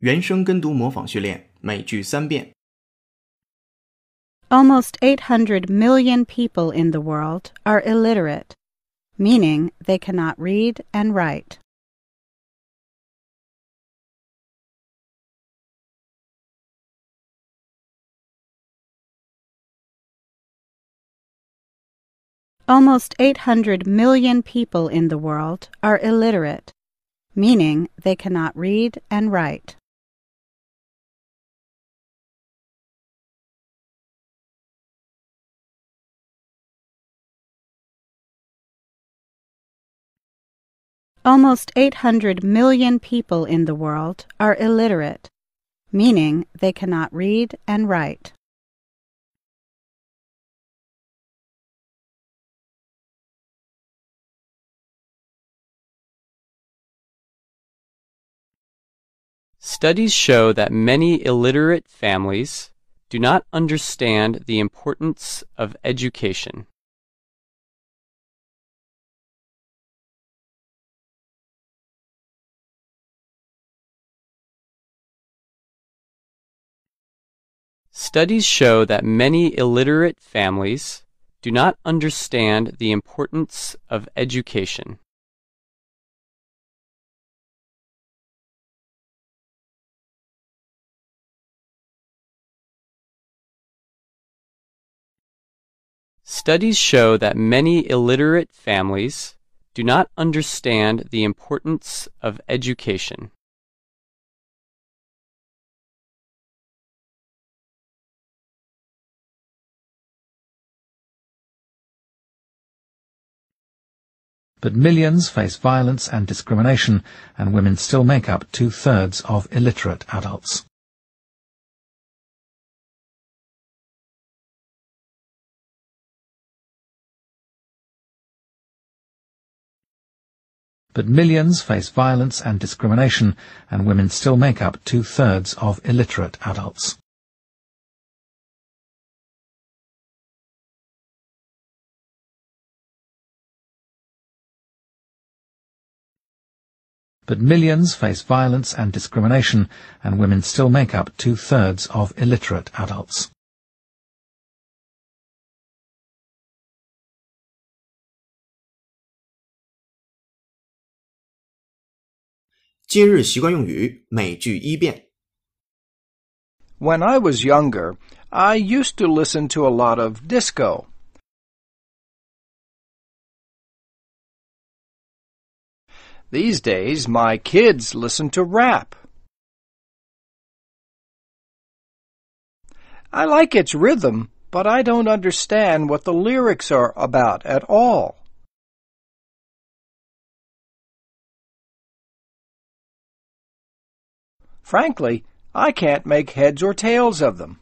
原声跟读模仿训练，每句三遍。 Almost 800 million people in the world are illiterate, meaning they cannot read and write. Almost 800 million people in the world are illiterate, meaning they cannot read and write. Almost 800 million people in the world are illiterate, meaning they cannot read and write. Studies show that many illiterate families do not understand the importance of education. Studies show that many illiterate families do not understand the importance of education. Studies show that many illiterate families do not understand the importance of education. But millions face violence and discrimination, and women still make up two-thirds of illiterate adults. But millions face violence and discrimination, and women still make up two-thirds of illiterate adults. but millions face violence and discrimination, and women still make up two-thirds of illiterate adults. When I was younger, I used to listen to a lot of disco. These days, my kids listen to rap. I like its rhythm, but I don't understand what the lyrics are about at all. Frankly, I can't make heads or tails of them.